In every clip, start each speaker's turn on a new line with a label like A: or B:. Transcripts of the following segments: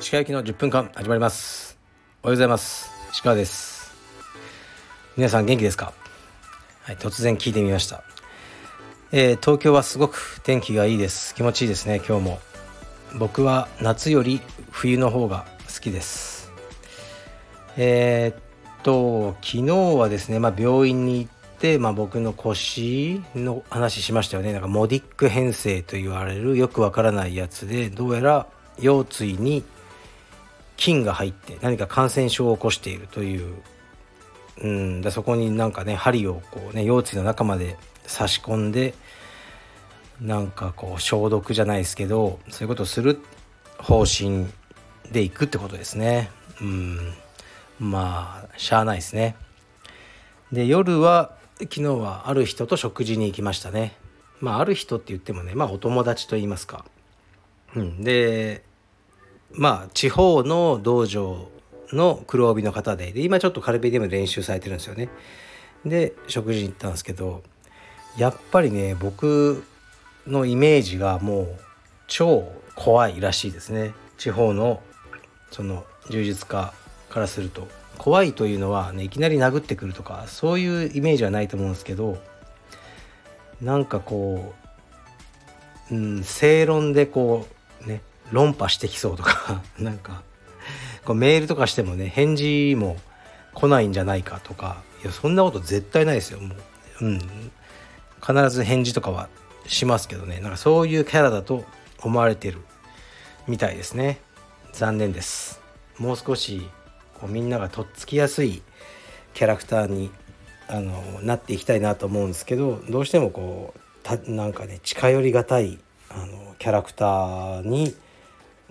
A: 石川行きの10分間始まります。おはようございます。石川です。皆さん元気ですか？はい、突然聞いてみました、えー、東京はすごく天気がいいです。気持ちいいですね今日も。僕は夏より冬の方が好きです。えー、っと昨日はですね、まあ、病院に行って、まあ、僕の腰の話しましたよねなんかモディック変性と言われるよくわからないやつでどうやら腰椎に菌が入って何か感染症を起こしているという、うん、でそこになんかね針をこうね腰椎の中まで差し込んでなんかこう消毒じゃないですけどそういうことをする方針でいくってことですね。うんまあしゃあないですね。で夜は昨日はある人と食事に行きましたね。まあある人って言ってもねまあお友達と言いますか。うん、でまあ地方の道場の黒帯の方でで今ちょっとカルペディム練習されてるんですよね。で食事に行ったんですけどやっぱりね僕のイメージがもう超怖いらしいですね地方のその柔術家からすると怖いというのはねいきなり殴ってくるとかそういうイメージはないと思うんですけどなんかこう、うん、正論でこうね論破してきそうとか なんかこうメールとかしてもね返事も来ないんじゃないかとかいやそんなこと絶対ないですよ。もう、うん、必ず返事とかはしますけどね。なんかそういうキャラだと思われてるみたいですね。残念です。もう少しこうみんながとっつきやすいキャラクターにあのなっていきたいなと思うんですけどどうしてもこうたなんかね近寄りがたいあのキャラクターに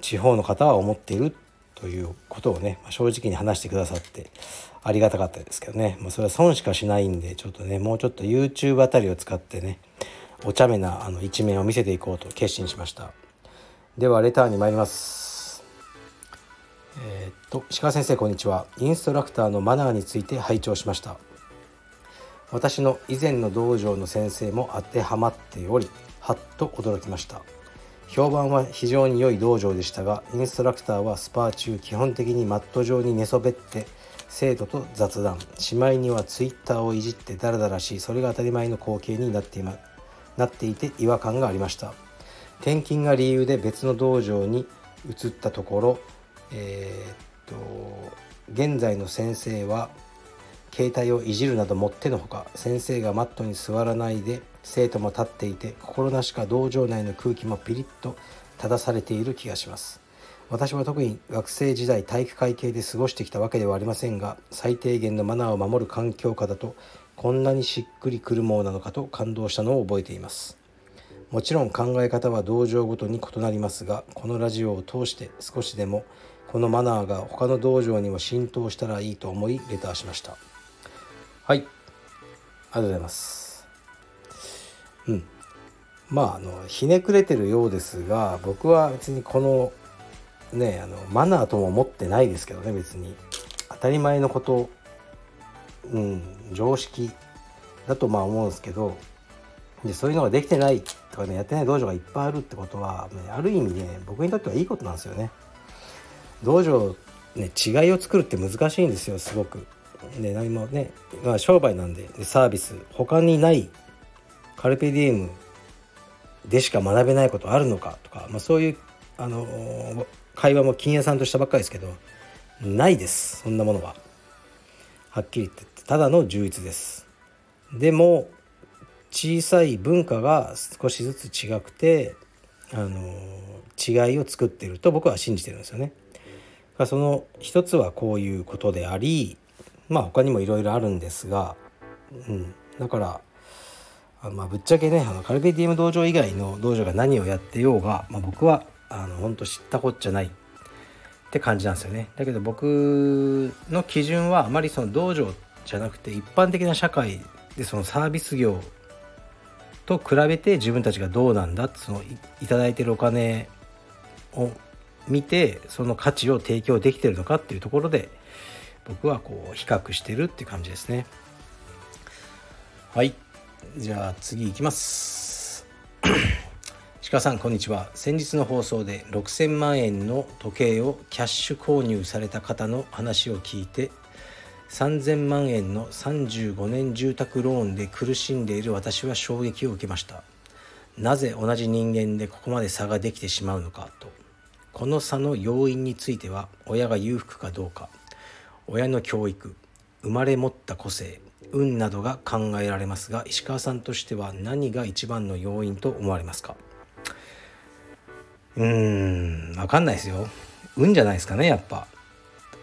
A: 地方の方は思っているということをね正直に話してくださってありがたかったですけどね、まあ、それは損しかしないんでちょっとねもうちょっと YouTube あたりを使ってねお茶目なあの一面を見せていこうと決心しました。ではレターに参ります。えー、っと石川先生こんにちは。インストラクターのマナーについて拝聴しました。私の以前の道場の先生も当てはまっておりはっと驚きました。評判は非常に良い道場でしたがインストラクターはスパー中基本的にマット上に寝そべって生徒と雑談。しまいにはツイッターをいじってダラダラしそれが当たり前の光景になっていまなっていて違和感がありました。転勤が理由で別の道場に移ったところえー、っと現在の先生は携帯をいじるなどもってのほか先生がマットに座らないで生徒も立っていて心なしか道場内の空気もピリッと正されている気がします。私は特に学生時代体育会系で過ごしてきたわけではありませんが最低限のマナーを守る環境下だとこんなにしっくりくるものなのかと感動したのを覚えています。もちろん考え方は道場ごとに異なりますがこのラジオを通して少しでもこのマナーが他の道場にも浸透したらいいと思いレターしました。はい。ありがとうございます。うん。まああのひねくれてるようですが僕は別にこのねあのマナーとも思ってないですけどね別に。当たり前のことうん常識だとまあ思うんですけどでそういうのができてないとかねやってない道場がいっぱいあるってことは、ね、ある意味ね僕にとってはいいことなんですよね。道場ね違いを作るって難しいんですよすごく。で何もね、まあ、商売なんででサービス他にないカルペディウムでしか学べないことあるのかとか、まあ、そういうあの会話も金屋さんとしたばっかりですけどないですそんなものははっきり言ってただの充実ですでも小さい文化が少しずつ違くてあの違いを作ってると僕は信じてるんですよね。その一つはこういうことでありまあ他にもいろいろあるんですが、うん、だからあまあぶっちゃけねあのカルペディウム道場以外の道場が何をやってようが、まあ、僕はあの本当知ったこっちゃないって感じなんですよね。だけど僕の基準はあまりその道場じゃなくて一般的な社会でそのサービス業と比べて自分たちがどうなんだってそのいただいてるお金を見てその価値を提供できてるのかっていうところで僕はこう比較してるっていう感じですね。はい。じゃあ次いきます。鹿さんこんにちは。先日の放送で6000万円の時計をキャッシュ購入された方の話を聞いて3000万円の35年住宅ローンで苦しんでいる私は衝撃を受けました。なぜ同じ人間でここまで差ができてしまうのか。この差の要因については親が裕福かどうか親の教育生まれ持った個性運などが考えられますが石川さんとしては何が一番の要因と思われますか？うーん分かんないですよ。運じゃないですかねやっぱ。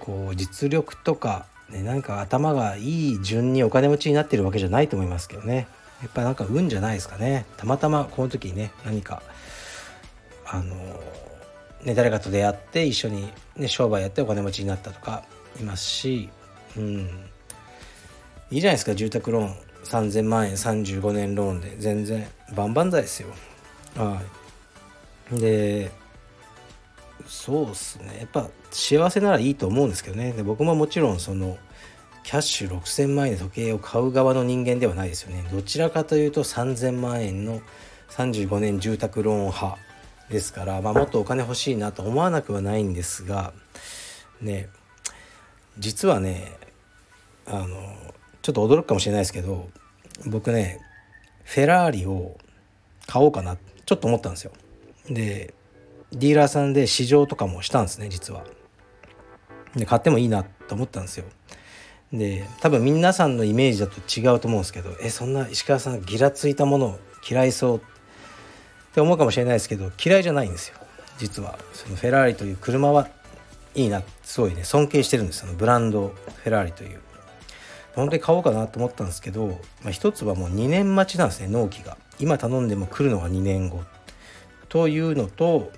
A: こう実力とかね、なんか頭がいい順にお金持ちになってるわけじゃないと思いますけどね。やっぱなんか運じゃないですかね。たまたまこの時にね何かあのね誰かと出会って一緒に、ね、商売やってお金持ちになったとかいますしうん。いいじゃないですか住宅ローン。3000万円35年ローンで。全然万々歳ですよ。はい。でそうっすね。やっぱ幸せならいいと思うんですけどね。で僕ももちろんそのキャッシュ6000万円で時計を買う側の人間ではないですよね。どちらかというと3000万円の35年住宅ローン派。ですから、まあ、もっとお金欲しいなと思わなくはないんですがね実はねあのちょっと驚くかもしれないですけど僕ねフェラーリを買おうかなちょっと思ったんですよでディーラーさんで試乗とかもしたんですね実は。で買ってもいいなと思ったんですよ。で多分皆さんのイメージだと違うと思うんですけどえそんな石川さんギラついたもの嫌いそうって思うかもしれないですけど嫌いじゃないんですよ。実は。そのフェラーリという車はいいなすごいね尊敬してるんです。そのブランドフェラーリという。本当に買おうかなと思ったんですけど、まあ、一つはもう2年待ちなんですね納期が。今頼んでも来るのが2年後。というのと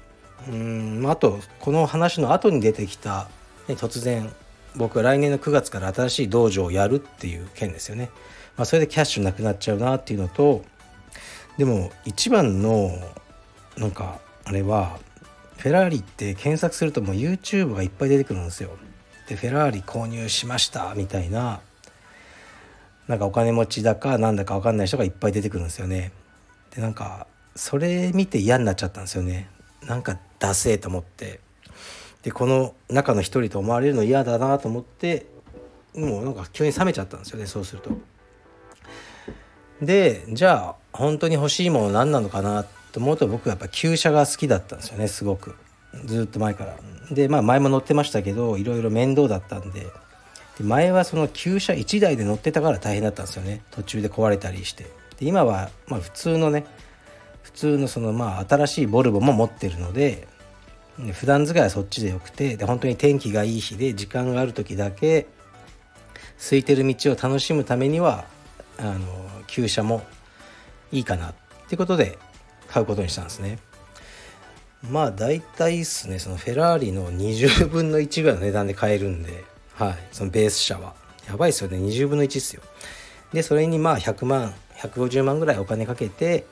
A: うんあとこの話の後に出てきた、ね、突然僕は来年の9月から新しい道場をやるっていう件ですよね、まあ、それでキャッシュなくなっちゃうなっていうのとでも一番のなんかあれはフェラーリって検索するともう YouTube がいっぱい出てくるんですよ。でフェラーリ購入しましたみたいななんかお金持ちだかなんだか分かんない人がいっぱい出てくるんですよね。でなんかそれ見て嫌になっちゃったんですよね。なんかダセーと思って。でこの中の一人と思われるの嫌だなと思ってもうなんか急に冷めちゃったんですよねそうすると。でじゃあ本当に欲しいもの何なのかなと思うと僕はやっぱ旧車が好きだったんですよねすごくずっと前から。でまあ前も乗ってましたけどいろいろ面倒だったんでで前はその旧車1台で乗ってたから大変だったんですよね途中で壊れたりして。で今はま普通のね普通のそのまあ新しいボルボも持ってるので普段使いはそっちでよくてで本当に天気がいい日で時間がある時だけ空いてる道を楽しむためにはあの旧車もいいかなってことで買うことにしたんですね。まあ大体ですねそのフェラーリの20分の1ぐらいの値段で買えるんで、はい、そのベース車はやばいですよね20分の1ですよ。でそれにまあ100万150万ぐらいお金かけて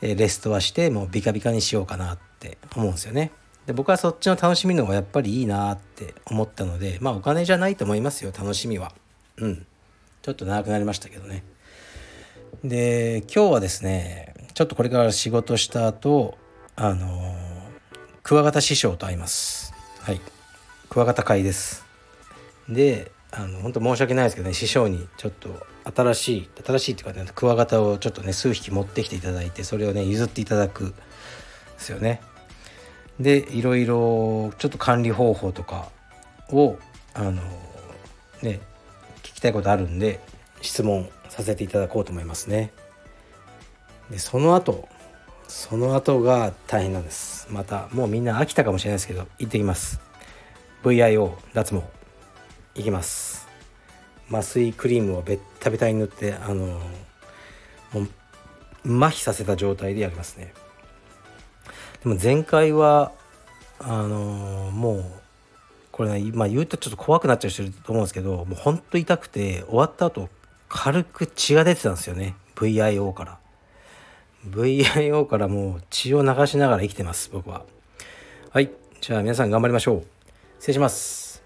A: レストアしてもうビカビカにしようかなって思うんですよね。で僕はそっちの楽しみの方がやっぱりいいなって思ったのでまあお金じゃないと思いますよ楽しみは。うんちょっと長くなりましたけどね。で今日はですねちょっとこれから仕事した後あのクワガタ師匠と会います。はいクワガタ会です。であの本当申し訳ないですけどね師匠にちょっと新しい新しいっていうかねクワガタをちょっとね数匹持ってきていただいてそれをね譲っていただくですよね。でいろいろちょっと管理方法とかをあのね聞きたいことあるんで質問させていただこうと思いますね。でその後その後が大変なんです。またもうみんな飽きたかもしれないですけど行ってきます。VIO 脱毛いきます麻酔クリームをベッタベタに塗ってあのもう麻痺させた状態でやりますねでも前回はあのもうこれね今言うとちょっと怖くなっちゃう人いると思うんですけどもうほんと痛くて終わった後軽く血が出てたんですよね。VIO から。VIO からもう血を流しながら生きてます僕は。はい。じゃあ皆さん頑張りましょう。失礼します。